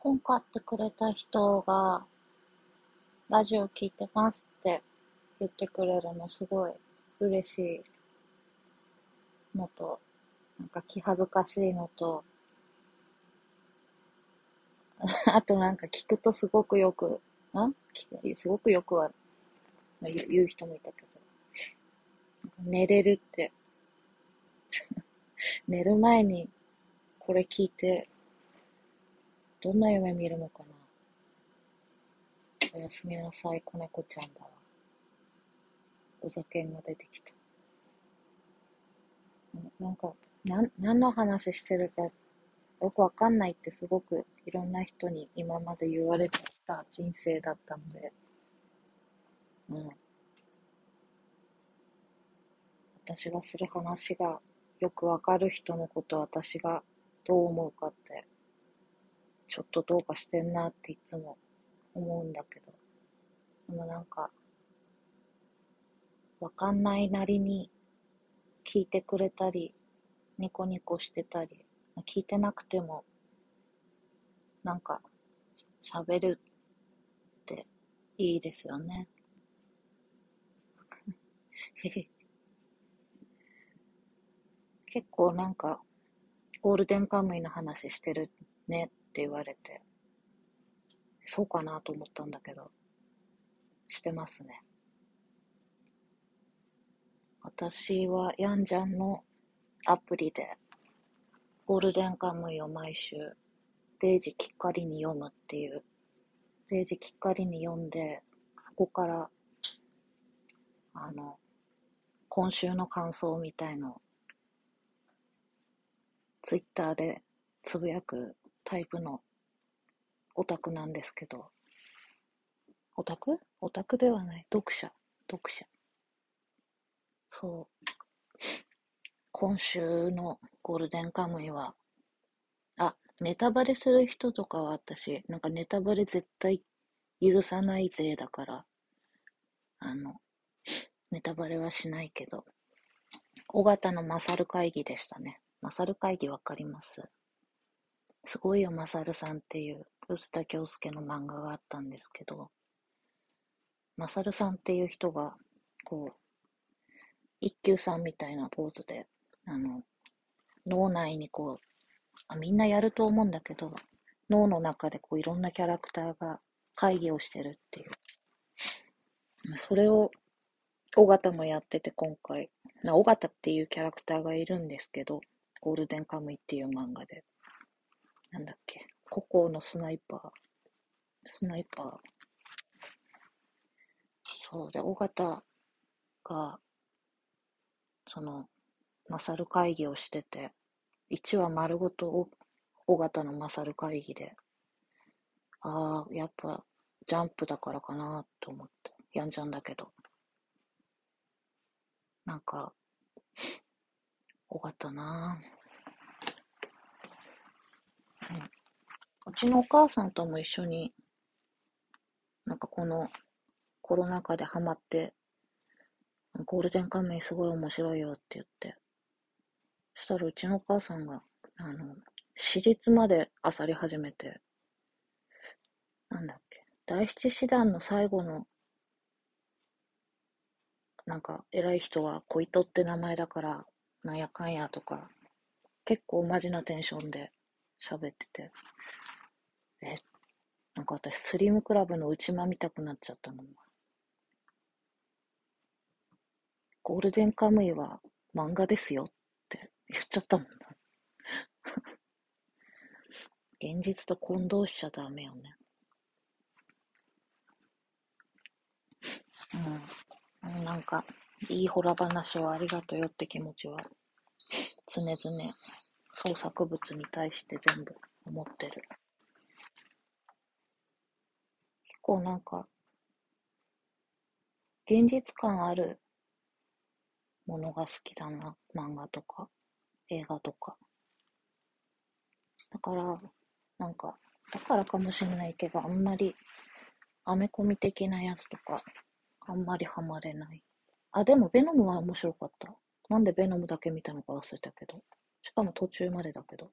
本買ってくれた人が、ラジオ聞いてますって言ってくれるのすごい嬉しいのと、なんか気恥ずかしいのと、あとなんか聞くとすごくよく、ん？すごくよくは言う人もいたけど、寝れるって。寝る前にこれ聞いて、どんな夢見るのかな？おやすみなさい、子猫ちゃんだわ。お酒が出てきた。なんか、なん、何の話してるかよくわかんないってすごくいろんな人に今まで言われてきた人生だったので、うん。私がする話がよくわかる人のこと私がどう思うかってちょっとどうかしてんなっていつも思うんだけどでもなんかわかんないなりに聞いてくれたりニコニコしてたり聞いてなくてもなんか喋るっていいですよね。結構なんか、ゴールデンカムイの話してるねって言われて、そうかなと思ったんだけど、してますね。私はヤンジャンのアプリで、ゴールデンカムイを毎週0時きっかりに読むっていう、0時きっかりに読んで、そこから、あの、今週の感想みたいのをツイッターでつぶやくタイプのオタクなんですけど、オタク？オタクではない。読者。読者。そう。今週のゴールデンカムイは、あ、ネタバレする人とかは私、なんかネタバレ絶対許さないぜだから、あの、ネタバレはしないけど、尾形の勝会議でしたね。マサル会議わかります？すごいよ、マサルさんっていう、臼田恭介の漫画があったんですけど、マサルさんっていう人が、こう、一休さんみたいなポーズで、あの、脳内にこう、あみんなやると思うんだけど、脳の中でこういろんなキャラクターが会議をしてるっていう。それを、尾形もやってて今回、尾形っていうキャラクターがいるんですけど、ゴールデンカムイっていう漫画で、なんだっけ、ココのスナイパー、スナイパー。そう。で、尾形が、その、マサル会議をしてて、1話丸ごと尾形のマサル会議で、ああ、やっぱジャンプだからかなと思って、やんじゃんだけど。なんか、尾形なぁ、うん。うちのお母さんとも一緒に、なんかこのコロナ禍でハマって、ゴールデンカムイすごい面白いよって言って。そしたらうちのお母さんが、あの、史実まで漁り始めて、なんだっけ、第七師団の最後のなんか偉い人は小糸って名前だからなんやかんやとか、結構マジなテンションで喋ってて、え、なんか私スリムクラブの内間見たくなっちゃったもん。ゴールデンカムイは漫画ですよって言っちゃったもんな。現実と混同しちゃダメよね。うん。なんか、いいホラ話をありがとうよって気持ちは常々創作物に対して全部思ってる。結構なんか現実感あるものが好きだな。漫画とか映画とか。だから、なんか、だからかもしれないけど、あんまりアメコミ的なやつとか、あんまりハマれない。あ、でもベノムは面白かった。なんでベノムだけ見たのか忘れたけど。しかも途中までだけど。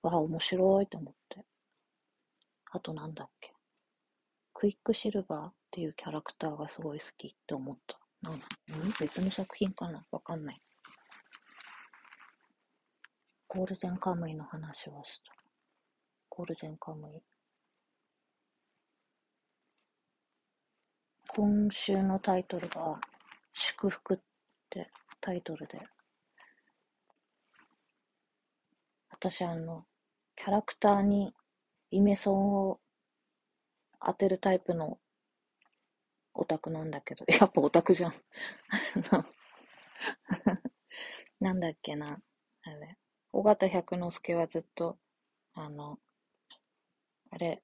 わあ、面白いと思って。あとなんだっけ。クイックシルバーっていうキャラクターがすごい好きって思った。なん別の作品かな？わかんない。ゴールデンカムイの話はした。ゴールデンカムイ。今週のタイトルが、祝福ってタイトルで、私あの、キャラクターにイメソンを当てるタイプのオタクなんだけど、やっぱオタクじゃん。なんだっけな、あれ。尾形百之助はずっと、あの、あれ、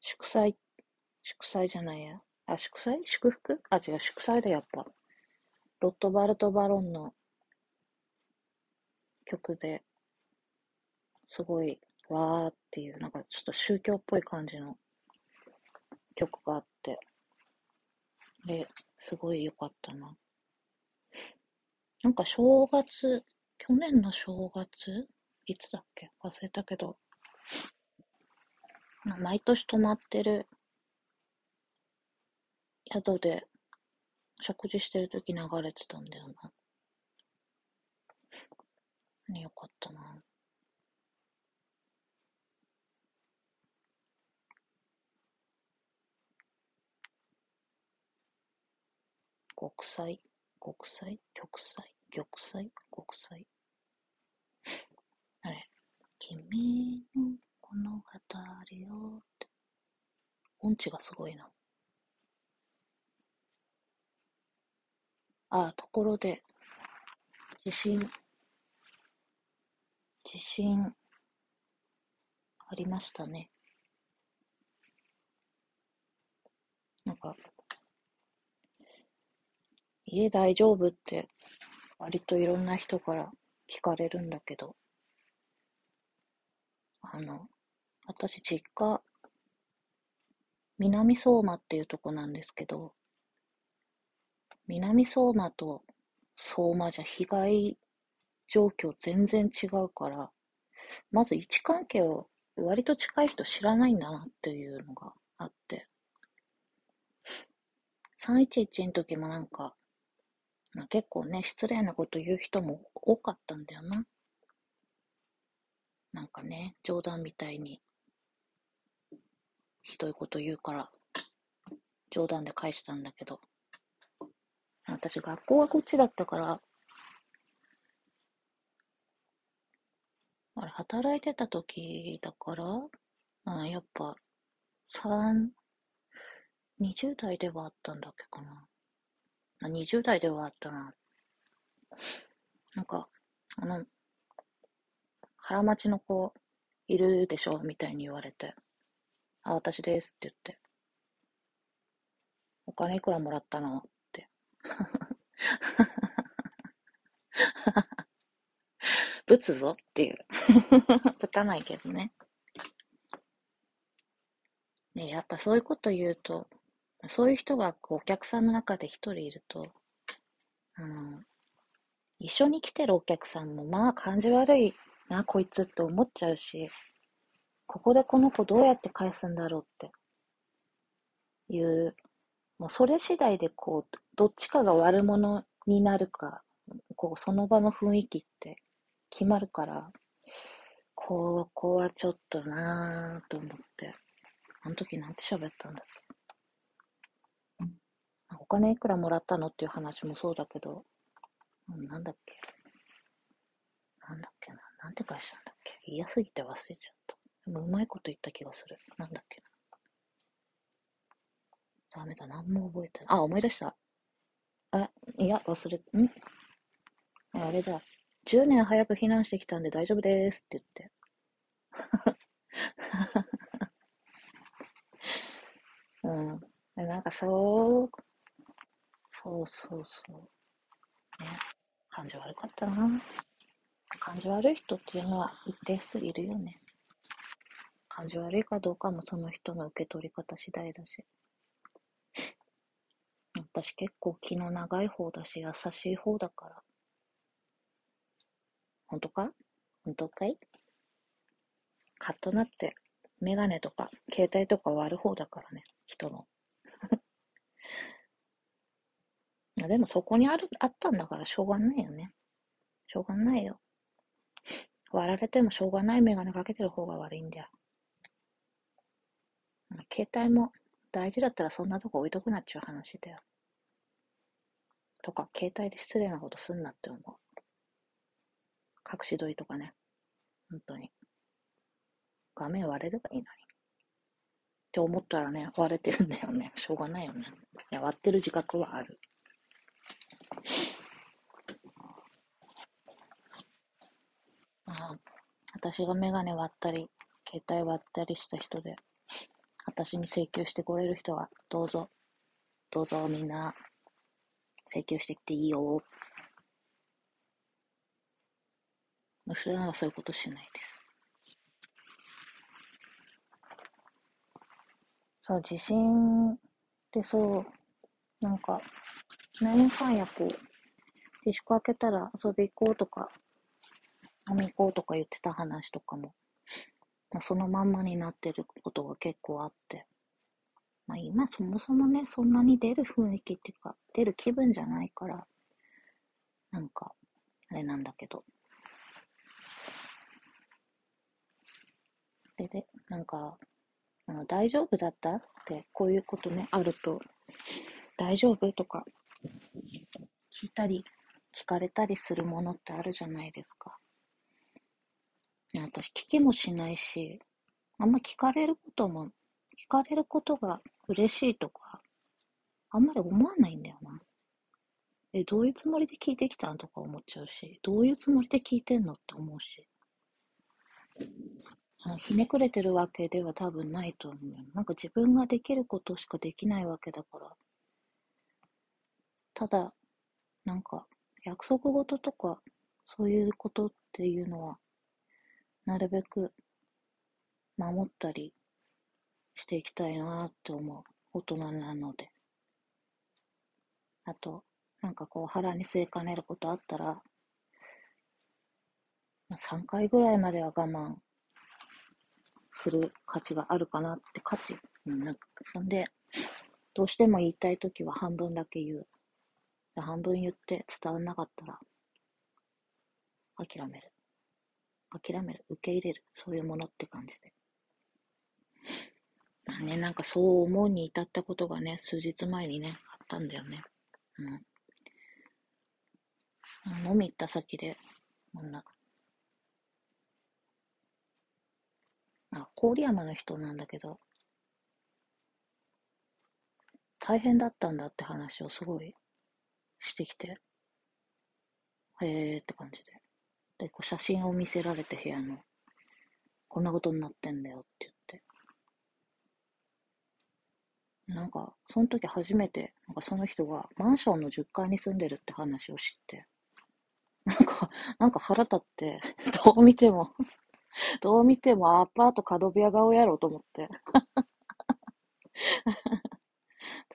祝祭、祝祭じゃないや。あ、祝祭？祝福？あ、違う、祝祭だ、やっぱ。ロットバルト・バロンの曲で、すごい、わーっていう、なんかちょっと宗教っぽい感じの曲があって、で、すごい良かったな。なんか正月、去年の正月？いつだっけ？忘れたけど、毎年泊まってる宿で食事してるとき流れてたんだよな。ね、よかったな。国際、国際、玉砕、玉砕、国際？あれ、君の物語よって。音痴がすごいな。あ、ところで、地震、地震、ありましたね。なんか、家大丈夫？って割といろんな人から聞かれるんだけど、あの、私実家、南相馬っていうとこなんですけど、南相馬と相馬じゃ被害状況全然違うから、まず位置関係を割と近い人知らないんだなっていうのがあって、311の時もなんか、まあ、結構ね、失礼なこと言う人も多かったんだよな。なんかね、冗談みたいに、ひどいこと言うから、冗談で返したんだけど、私学校がこっちだったから、あれ、働いてた時だから、あやっぱ、三、20代ではあったんだっけかな。20代ではあったな。なんか、あの、腹待ちの子いるでしょ？みたいに言われて。あ、私ですって言って。お金いくらもらったの？って。ぶつぞっていう。ぶたないけどね。ねやっぱそういうこと言うと、そういう人がお客さんの中で一人いると、あの、一緒に来てるお客さんも、まあ感じ悪いな、こいつって思っちゃうし、ここでこの子どうやって返すんだろうっていう、もうそれ次第でこう、どっちかが悪者になるか、こう、その場の雰囲気って決まるから、ここはちょっとなぁと思って、あの時なんて喋ったんだっけ？お金いくらもらったのっていう話もそうだけど、なんだっけなんだっけななんて返したんだっけ嫌すぎて忘れちゃった。でもうまいこと言った気がする。なんだっけなダメだ、何も覚えてない。あ、思い出した。あ、いや、忘れ、ん？あれだ。10年早く避難してきたんで大丈夫ですって言って。うん。なんかそう、そうそうそう。ね。感じ悪かったな。感じ悪い人っていうのは一定数いるよね。感じ悪いかどうかもその人の受け取り方次第だし。私結構気の長い方だし、優しい方だから。本当か？本当かい？カッとなってメガネとか、携帯とか割る方だからね、人の。でもそこにある、あったんだからしょうがないよね。しょうがないよ。割られてもしょうがないメガネかけてる方が悪いんだよ。携帯も大事だったらそんなとこ置いとくなっちゅう話だよ。とか、携帯で失礼なことすんなって思う。隠し撮りとかね。本当に。画面割れればいいのに。って思ったらね、割れてるんだよね。しょうがないよね。いや、割ってる自覚はある。ああ、私がメガネ割ったり、携帯割ったりした人で、私に請求してこれる人は、どうぞ、どうぞみんな、請求してきていいよ。普段はそういうことしないです。そう、地震ってそう、なんか、何年間やこう、自粛開けたら遊び行こうとか、飲み行こうとか言ってた話とかも、まあ、そのまんまになってることが結構あって、まあ今そもそもね、そんなに出る雰囲気っていうか、出る気分じゃないから、なんか、あれなんだけど。で、で、なんか、あの大丈夫だった？って、こういうことね、あると、大丈夫？とか、聞いたり、聞かれたりするものってあるじゃないですか。私、聞きもしないし、あんま聞かれることも、聞かれることが嬉しいとか、あんまり思わないんだよな。え、どういうつもりで聞いてきたんとか思っちゃうし、どういうつもりで聞いてんのって思うし。ひねくれてるわけでは多分ないと思う。なんか自分ができることしかできないわけだから。ただ、なんか約束事とかそういうことっていうのは、なるべく守ったりしていきたいなって思う大人なので。あと、なんかこう腹に据えかねることあったら、3回ぐらいまでは我慢する価値があるかなって価値。うん、なんか、そんで、どうしても言いたいときは半分だけ言う。半分言って伝わんなかったら、諦める。諦める。受け入れる。そういうものって感じで。まあね、なんかそう思うに至ったことがね、数日前にね、あったんだよね。うん。飲み行った先で、こんな、あ、郡山の人なんだけど、大変だったんだって話をすごいしてきて、へえーって感じで。で、こう写真を見せられて部屋の、こんなことになってんだよって言って。なんか、その時初めて、なんかその人がマンションの10階に住んでるって話を知って、なんか、なんか腹立って、どう見てもどう見てもアパート角部屋顔やろうと思って。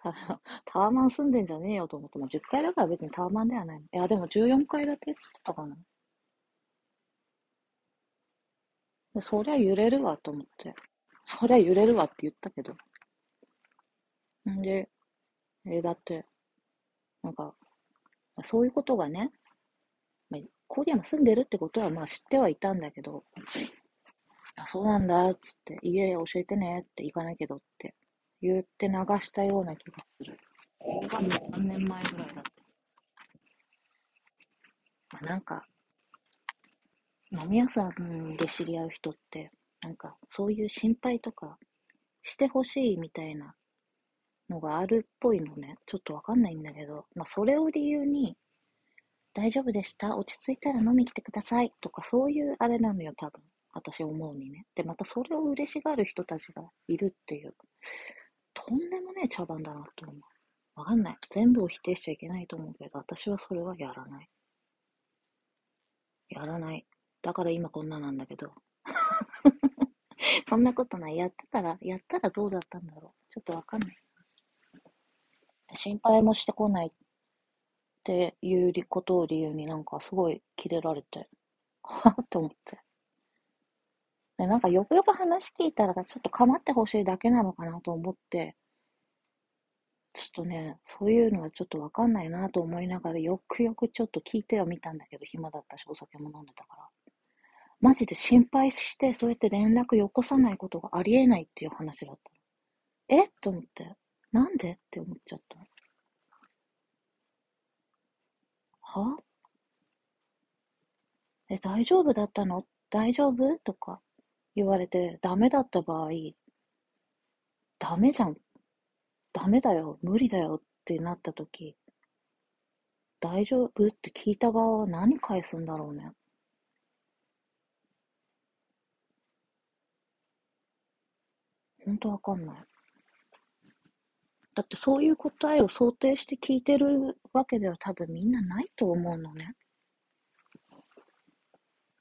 タワマン住んでんじゃねえよと思って、まあ、10階だから別にタワマンではない。いや、でも14階建てって言ったかな。でそりゃ揺れるわと思って。そりゃ揺れるわって言ったけど。んで、えだって、なんか、そういうことがね、まあ、郡山住んでるってことはまあ知ってはいたんだけど、あ、そうなんだ、っつって、家教えてねって行かないけどって言って流したような気がする。これがもう3年前ぐらいだった。まあ、なんか、飲み屋さんで知り合う人って、なんかそういう心配とかしてほしいみたいなのがあるっぽいのね。ちょっとわかんないんだけど、まあそれを理由に、大丈夫でした落ち着いたら飲み来てくださいとかそういうあれなのよ、多分。私思うにね。で、またそれを嬉しがる人たちがいるっていう。とんでもねえ茶番だなと思う。わかんない。全部を否定しちゃいけないと思うけど、私はそれはやらない。やらない。だから今こんななんだけど。そんなことない。やってたら、やったらどうだったんだろう。ちょっとわかんない。心配もしてこないっていうことを理由になんかすごいキレられて、はぁって思って。で、なんかよくよく話聞いたら、ちょっと構ってほしいだけなのかなと思って、ちょっとね、そういうのはちょっとわかんないなと思いながら、よくよくちょっと聞いてはみたんだけど、暇だったし、お酒も飲んでたから。マジで心配して、そうやって連絡よこさないことがありえないっていう話だった。え？と思って。なんで？って思っちゃった。は？え、大丈夫だったの？大丈夫？とか言われて、ダメだった場合、ダメじゃん。ダメだよ。無理だよってなった時、大丈夫って聞いた側は何返すんだろうね。ほんとわかんない。だってそういう答えを想定して聞いてるわけでは多分みんなないと思うのね。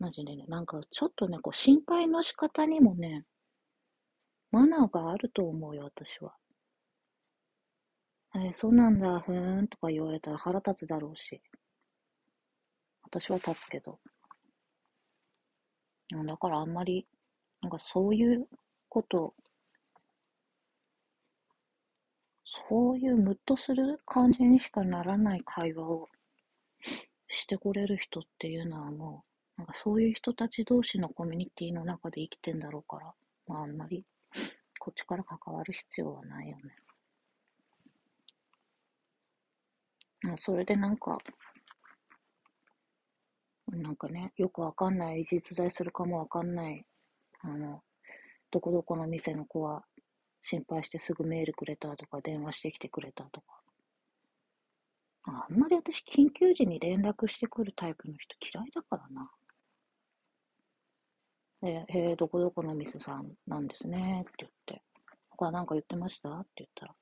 マジでね、なんかちょっとね、こう心配の仕方にもね、マナーがあると思うよ、私は。えー、そうなんだ、ふーんとか言われたら腹立つだろうし。私は立つけど。だからあんまり、なんかそういうことそういうムッとする感じにしかならない会話をしてこれる人っていうのはもう、なんかそういう人たち同士のコミュニティの中で生きてんだろうから、まああんまりこっちから関わる必要はないよね。まあそれでなんか、なんかね、よくわかんない、実在するかもわかんない、あの、どこどこの店の子は心配してすぐメールくれたとか、電話してきてくれたとか。あんまり私、緊急時に連絡してくるタイプの人嫌いだからな。で、え、どこどこの店さんなんですねって言って、他なんか言ってました？って言ったら、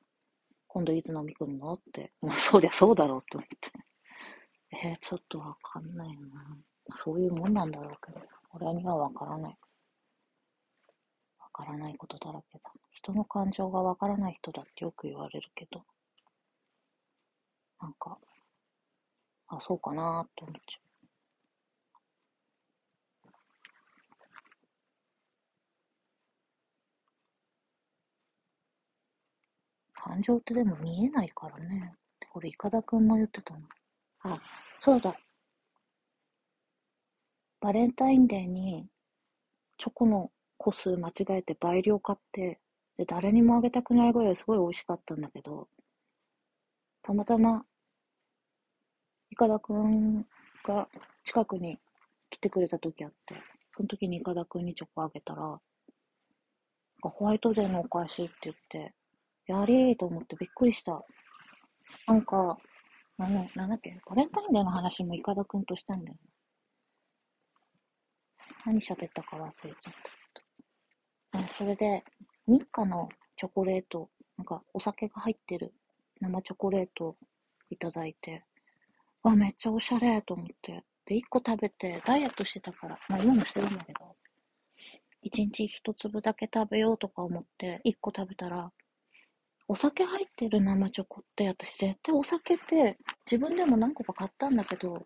今度いつ飲み来るの？って、まあ、そりゃそうだろうって思って。えー、ちょっとわかんないな。そういうもんなんだろうけど、俺にはわからない。わからないことだらけだ。人の感情がわからない人だってよく言われるけど、なんか、あ、そうかなーって思っちゃう。感情ってでも見えないからね。これ、岡田くんも言ってたの。あ、そうだ。バレンタインデーにチョコの個数間違えて倍量買ってで、誰にもあげたくないぐらいすごい美味しかったんだけど、たまたま、いかだくんが近くに来てくれた時あって、その時にいかだくんにチョコあげたら、ホワイトデーのお返しって言って、やりーと思ってびっくりした。なんか、あの、なんだっけ、バレンタインデーの話もいかだくんとしたんだよね。何喋ったか忘れちゃった。あそれで、日課のチョコレート、なんかお酒が入ってる生チョコレートいただいて、わ、めっちゃおしゃれと思って。で、1個食べて、ダイエットしてたから、まあ今もしてるんだけど、1日1粒だけ食べようとか思って、1個食べたら、お酒入ってる生チョコって、私絶対お酒って自分でも何個か買ったんだけど、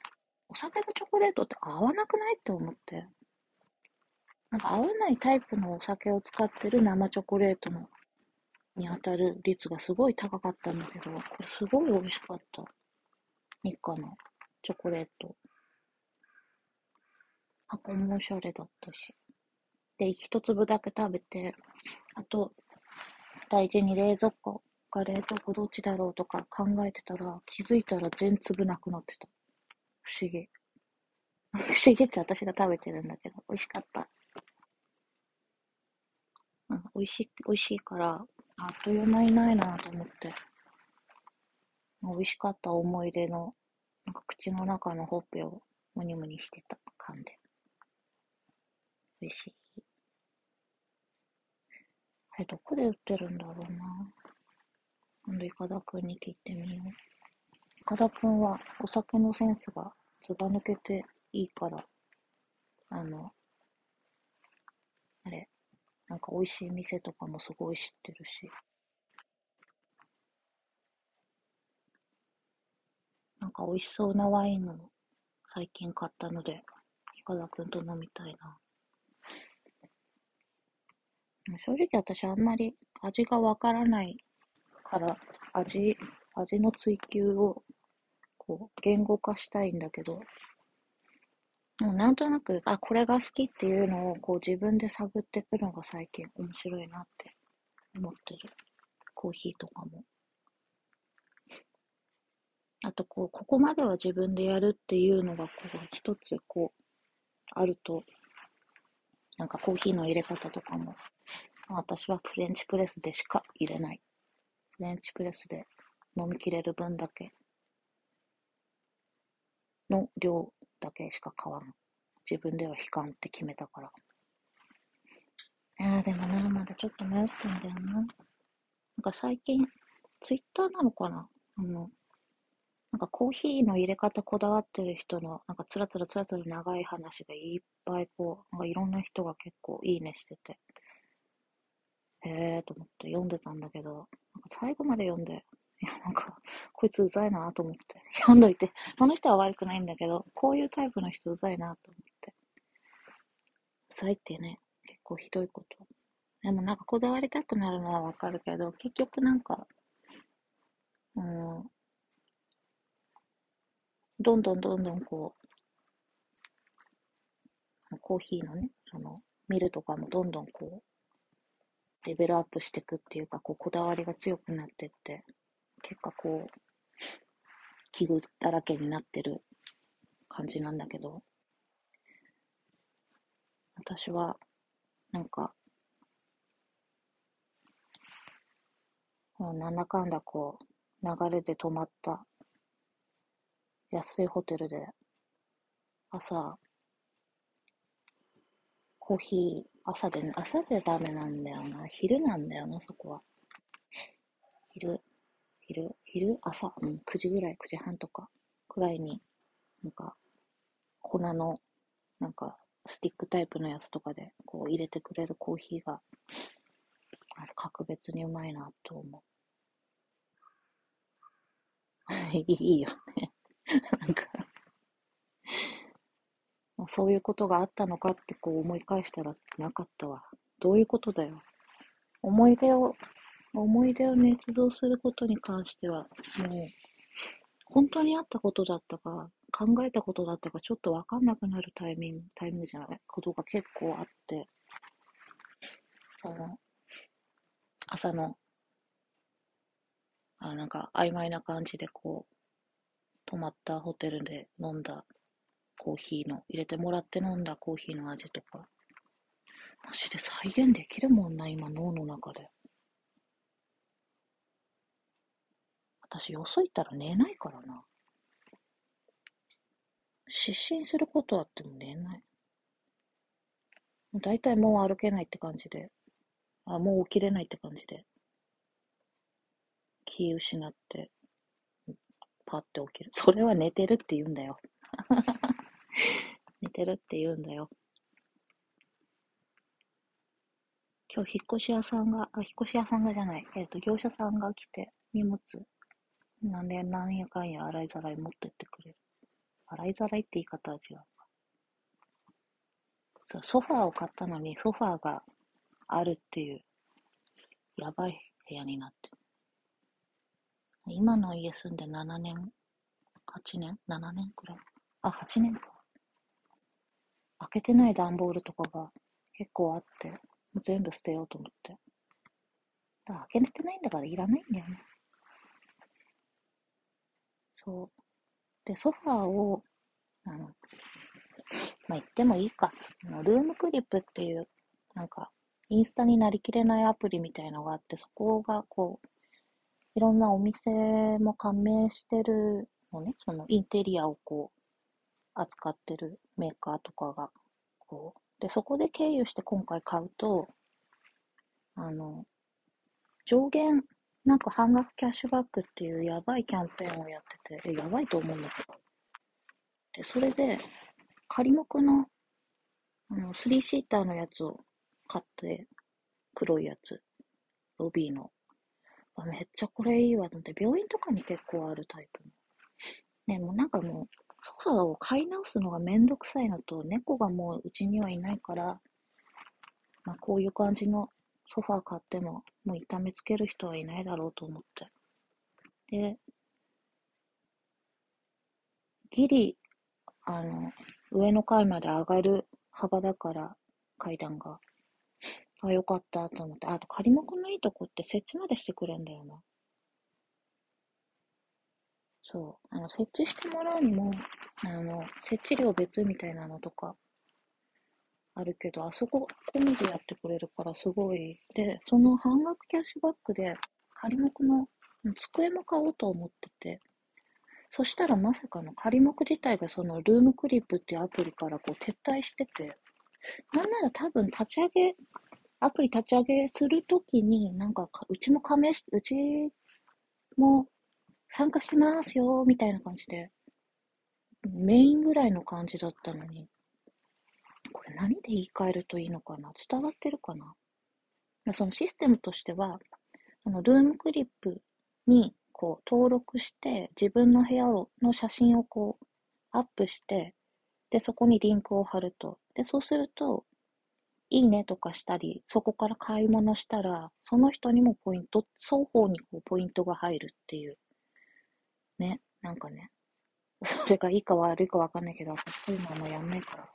お酒とチョコレートって合わなくないって思って。なんか合わないタイプのお酒を使ってる生チョコレートのに当たる率がすごい高かったんだけど、これすごい美味しかった。日課のチョコレート。箱もおしゃれだったし。で、一粒だけ食べて、あと、大事に冷蔵庫か冷凍庫どっちだろうとか考えてたら、気づいたら全粒なくなってた。不思議。不思議って私が食べてるんだけど、美味しかった。うん、美味しい、美味しいから、あっという間にないなと思って。美味しかった思い出の、なんか口の中のほっぺをムニムニしてた感で。美味しい。あれ、どこで売ってるんだろうな。今度、イカダくんに聞いてみよう。イカダくんはお酒のセンスがずば抜けていいから、あの、あれ、なんか美味しい店とかもすごい知ってるし。なんか美味しそうなワインを最近買ったので、ひかだくんと飲みたいな。正直私あんまり味がわからないから、味、味の追求を、こう、言語化したいんだけど、もうなんとなく、あ、これが好きっていうのを、こう自分で探っていくのが最近面白いなって思ってる。コーヒーとかも。あと、こう、ここまでは自分でやるっていうのが、こう、一つ、こう、あると、なんかコーヒーの入れ方とかも、私はフレンチプレスでしか入れない。フレンチプレスで飲みきれる分だけの量だけしか買わん。自分では悲観って決めたから。いやでもな、まだちょっと迷ってんだよな。なんか最近、ツイッターなのかな？あの、なんかコーヒーの入れ方こだわってる人の、なんかつらつらつらつら長い話がいっぱいこう、なんかいろんな人が結構いいねしてて、へーと思って読んでたんだけど、なんか最後まで読んで、いや、なんか、こいつうざいなと思って、読んどいて、その人は悪くないんだけど、こういうタイプの人うざいなと思って。うざいってね、結構ひどいこと。でもなんかこだわりたくなるのはわかるけど、結局なんか、うん、どんどんどんどんこう、コーヒーのね、その、ミルとかもどんどんこう、レベルアップしていくっていうか、こう、こだわりが強くなってって、結果こう、器具だらけになってる感じなんだけど、私は、なんか、もうなんだかんだこう、流れで泊まった安いホテルで、朝、コーヒー、朝で、朝でダメなんだよな。昼なんだよな、そこは。昼、昼、昼、朝、うん、9時ぐらい、9時半とか、くらいに、なんか、粉の、なんか、スティックタイプのやつとかで、こう入れてくれるコーヒーが、格別にうまいな、と思う。いいよね。なんか、そういうことがあったのかってこう思い返したらなかったわ。どういうことだよ。思い出を、思い出を捏造することに関しては、もう、本当にあったことだったか、考えたことだったか、ちょっとわかんなくなるタイミング、タイミングじゃない、ことが結構あって、その、朝の、あ、なんか曖昧な感じでこう、泊まったホテルで飲んだコーヒーの、入れてもらって飲んだコーヒーの味とか、マジで再現できるもんな、今脳の中で。私、よそ行ったら寝ないからな。失神することあっても寝ない。だいたいもう歩けないって感じで、あ、もう起きれないって感じで、気失って、パッて起きる。それは寝てるって言うんだよ。寝てるって言うんだよ。今日引っ越し屋さんが、あ、引っ越し屋さんがじゃない、えっ、と、業者さんが来て、荷物、なんで、なんやかんや洗いざらい持ってってくれる。洗いざらいって言い方は違う。そう、ソファーを買ったのに、ソファーがあるっていう、やばい部屋になってる。今の家住んで7年、8年 ?7 年くらい。あ、8年か。開けてない段ボールとかが結構あって、全部捨てようと思って。だから開けてないんだからいらないんだよね。そう。で、ソファーを、あの、まあ、言ってもいいか。ルームクリップっていう、なんか、インスタになりきれないアプリみたいのがあって、そこがこう、いろんなお店も加盟してるのね、そのインテリアをこう、扱ってるメーカーとかが、こう、で、そこで経由して今回買うと、あの、上限、なんか半額キャッシュバックっていうやばいキャンペーンをやってて、え、やばいと思うんだけど。で、それで、仮目の、あの、スリーシーターのやつを買って、黒いやつ、ロビーの。あめっちゃこれいいわと思って、病院とかに結構あるタイプの。ね、もうなんかもう、ソファーを買い直すのがめんどくさいのと、猫がもううちにはいないから、まあこういう感じのソファー買っても、もう痛めつける人はいないだろうと思って。で、ギリ、あの、上の階まで上がる幅だから、階段が。あ、よかったと思って。あと、仮木のいいとこって設置までしてくれんだよな。そう。あの、設置してもらうにも、あの、設置料別みたいなのとか、あるけど、あそこ込みでやってくれるからすごい。で、その半額キャッシュバックで、仮木の机も買おうと思ってて、そしたらまさかの仮木自体がそのルームクリップっていうアプリからこう撤退してて、なんなら多分立ち上げ、アプリ立ち上げするときに、なんかうちも加盟し、うちも参加してますよ、みたいな感じで、メインぐらいの感じだったのに、これ何で言い換えるといいのかな？伝わってるかな？そのシステムとしては、そのルームクリップにこう登録して、自分の部屋の写真をこうアップして、で、そこにリンクを貼ると。で、そうすると、いいねとかしたり、そこから買い物したら、その人にもポイント、双方にこうポイントが入るっていうね、なんかね、それがいいか悪いかわかんないけど、私そういうのはもうやんないから。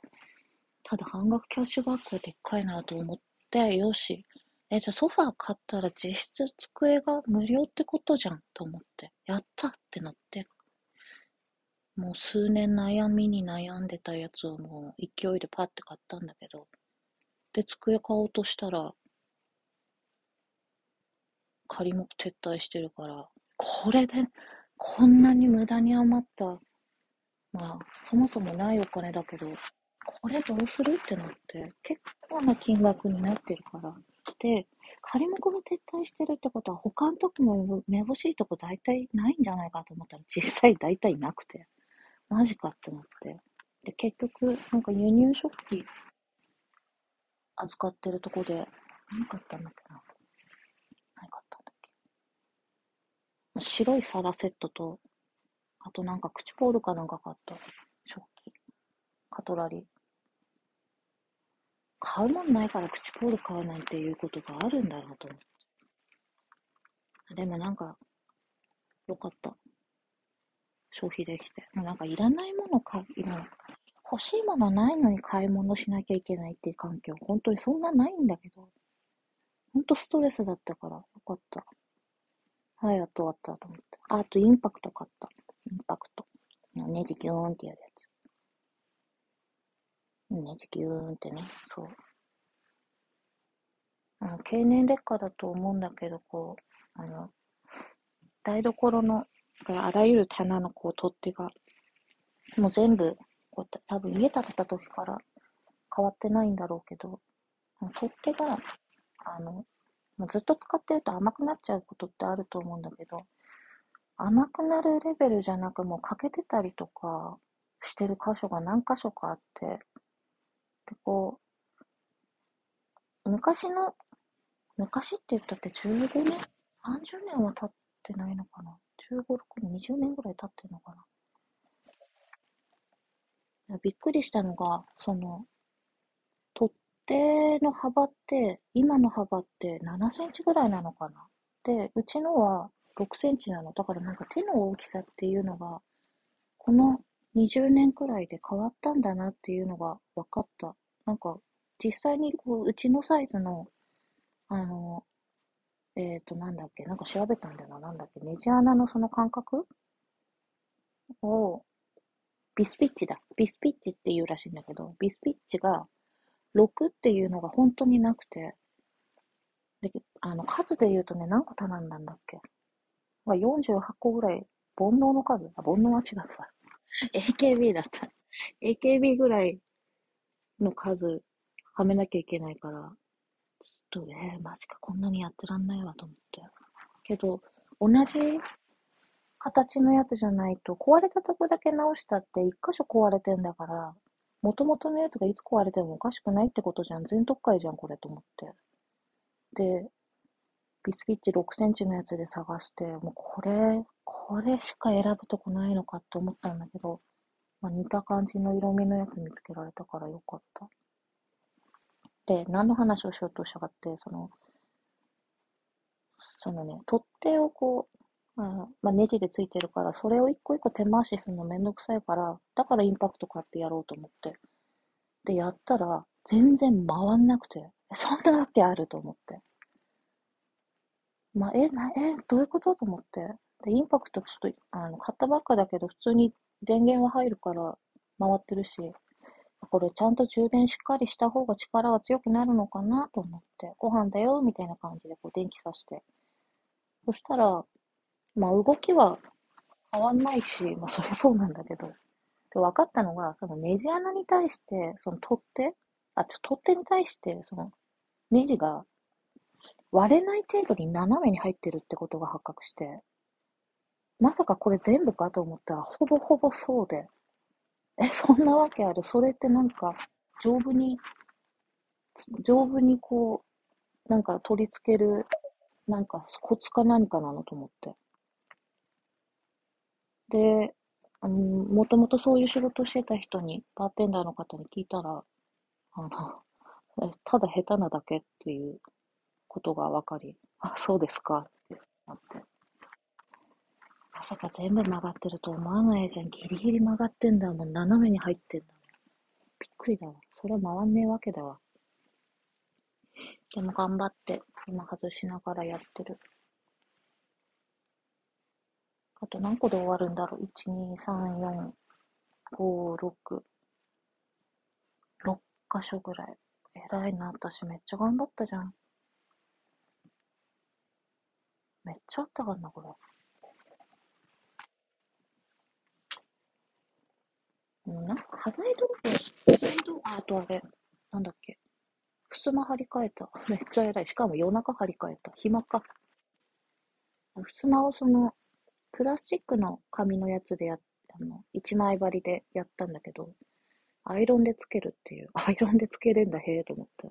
ただ半額キャッシュバックでっかいなと思って、よし。え、じゃあソファー買ったら実質机が無料ってことじゃんと思って。やったってなって。もう数年悩みに悩んでたやつをもう勢いでパッて買ったんだけど。で、机買おうとしたら、仮目撤退してるから、これでこんなに無駄に余った、まあ、そもそもないお金だけど、これどうするってなって、結構な金額になってるから。で、仮目が撤退してるってことは、他の時もめぼしいとこ大体ないんじゃないかと思ったら、実際大体なくて、マジかってなって。で、結局、なんか輸入食器預かってるとこで、何買ったんだっけな。白い皿セットと、あとなんか口ポールかなんか買った。食器。カトラリー。買うもんないから口ポール買うなんていうことがあるんだなと思って。でもなんか、よかった。消費できて。なんかいらないもの買う、欲しいものないのに買い物しなきゃいけないっていう環境、本当にそんなないんだけど、ほんとストレスだったからよかった。はい、やっと終わったと思って。あ、あとインパクト買った。インパクト。ネジギューンってやるやつ。ネジギューンってね、そう。あの、経年劣化だと思うんだけど、こう、あの、台所の、あらゆる棚のこう取っ手が、もう全部、こう多分家建てた時から変わってないんだろうけど、取っ手が、あの、もうずっと使ってると甘くなっちゃうことってあると思うんだけど、甘くなるレベルじゃなくもう欠けてたりとかしてる箇所が何箇所かあって、で、こう、昔の、昔って言ったって15年 ?30 年は経ってないのかな ?15、6年、20年ぐらい経ってるのかな？びっくりしたのが、その、手の幅って、今の幅って7センチぐらいなのかな？で、うちのは6センチなの。だからなんか手の大きさっていうのが、この20年くらいで変わったんだなっていうのが分かった。なんか、実際にこう、うちのサイズの、あの、えっ、ー、と、なんだっけ、なんか調べたんだよな。なんだっけ、ネジ穴のその間隔を、ビスピッチだ。ビスピッチっていうらしいんだけど、ビスピッチが6っていうのが本当になくて、で、あの、数で言うとね、何個頼んだんだっけ、48個ぐらい、煩悩の数あ、煩悩は違うわ。AKB だった。AKB ぐらいの数、はめなきゃいけないから、ちょっと、えー、マジか、こんなにやってらんないわと思って。けど、同じ形のやつじゃないと、壊れたとこだけ直したって一箇所壊れてんだから、元々のやつがいつ壊れてもおかしくないってことじゃん。全特会じゃん、これと思って。で、ビスピッチ6センチのやつで探して、もうこれ、これしか選ぶとこないのかって思ったんだけど、まあ、似た感じの色味のやつ見つけられたからよかった。で、何の話をしようとしたかって、その、そのね、取っ手をこうう、あまあ、ネジでついてるから、それを一個一個手回しするのめんどくさいから、だからインパクト買ってやろうと思って。で、やったら、全然回んなくて、そんなわけあると思って。まあ、え、な、え、どういうこと？と思って。で、インパクトちょっと、あの、買ったばっかだけど、普通に電源は入るから回ってるし、これちゃんと充電しっかりした方が力が強くなるのかな？と思って、ご飯だよ、みたいな感じでこう電気さして。そしたら、まあ動きは変わんないし、まあそりゃそうなんだけど、で分かったのが、そのネジ穴に対して、その取っ手あ、ちょ取っ手に対して、そのネジが割れない程度に斜めに入ってるってことが発覚して、まさかこれ全部かと思ったら、ほぼほぼそうで、え、そんなわけある？それってなんか、丈夫に、丈夫にこう、なんか取り付ける、なんかコツか何かなのと思って。で、あの、もともとそういう仕事してた人に、バーテンダーの方に聞いたら、あの、ただ下手なだけっていうことが分かり、あ、そうですかってなって。まさか全部曲がってると思わないじゃん。ギリギリ曲がってんだもん。斜めに入ってんだもん。びっくりだわ。それは回んねえわけだわ。でも頑張って、今外しながらやってる。あと何個で終わるんだろう ?1、2、3、4、5、6。6箇所ぐらい。偉いな、私めっちゃ頑張ったじゃん。めっちゃあったかんな、これ。う、なんか家財道具、家財道具、あとあれ、なんだっけ。襖張り替えた。めっちゃ偉い。しかも夜中張り替えた。暇か。襖をその、プラスチックの紙のやつでや、あの、一枚張りでやったんだけど、アイロンでつけるっていう。アイロンでつけれんだ、へえと思った。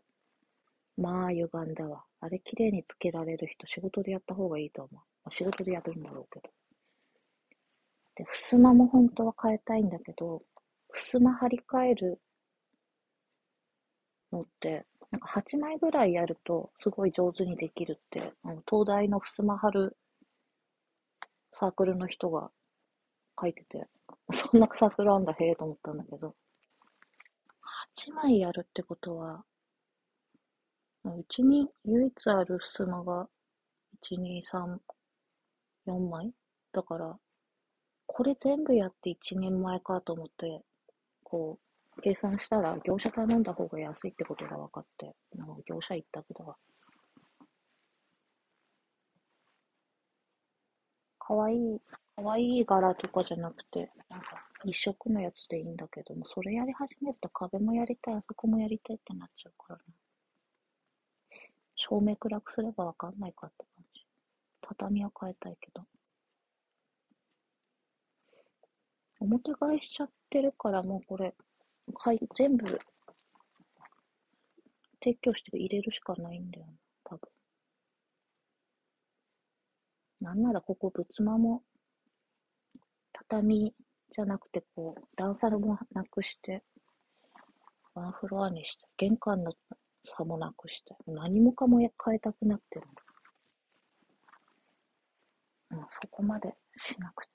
まあ、歪んだわ。あれ綺麗につけられる人、仕事でやった方がいいと思う。あ、仕事でやるんだろうけど。で、襖も本当は変えたいんだけど、襖張り替えるのって、なんか8枚ぐらいやるとすごい上手にできるって、あの東大の襖張るサークルの人が書いてて、そんなサークルあんだへえと思ったんだけど、8枚やるってことは、うちに唯一ある襖が、1、2、3、4枚？だから、これ全部やって1年前かと思って、こう、計算したら業者頼んだ方が安いってことが分かって、なんか業者行ったけかわいい、かわいい柄とかじゃなくて、なんか一色のやつでいいんだけども、それやり始めると壁もやりたい、あそこもやりたいってなっちゃうからね。照明暗くすればわかんないかって感じ。畳は変えたいけど。表返しちゃってるからもうこれ、はい、全部、撤去して入れるしかないんだよな、多分。なんならここ仏間も、畳じゃなくてこう、段差もなくして、ワンフロアにして、玄関の差もなくして、何もかも変えたくなってる。うん、そこまでしなくて。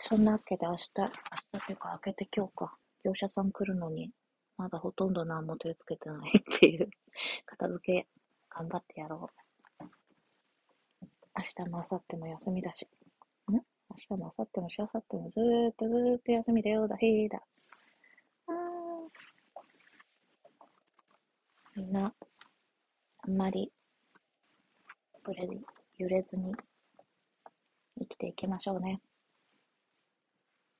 そんなわけで明日、明日というか明けて今日か、業者さん来るのに、まだほとんど何も手つけてないっていう、片付け頑張ってやろう。明日も明後日も休みだし。ん？明日も明後日もしあさってもずーっとずーっと休みだよだ、へーだ。あみんな、あんまり、ぶれ、揺れずに生きていきましょうね。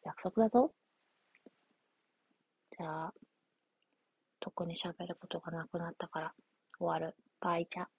約束だぞ。じゃあ、特に喋ることがなくなったから終わる。バイチャ。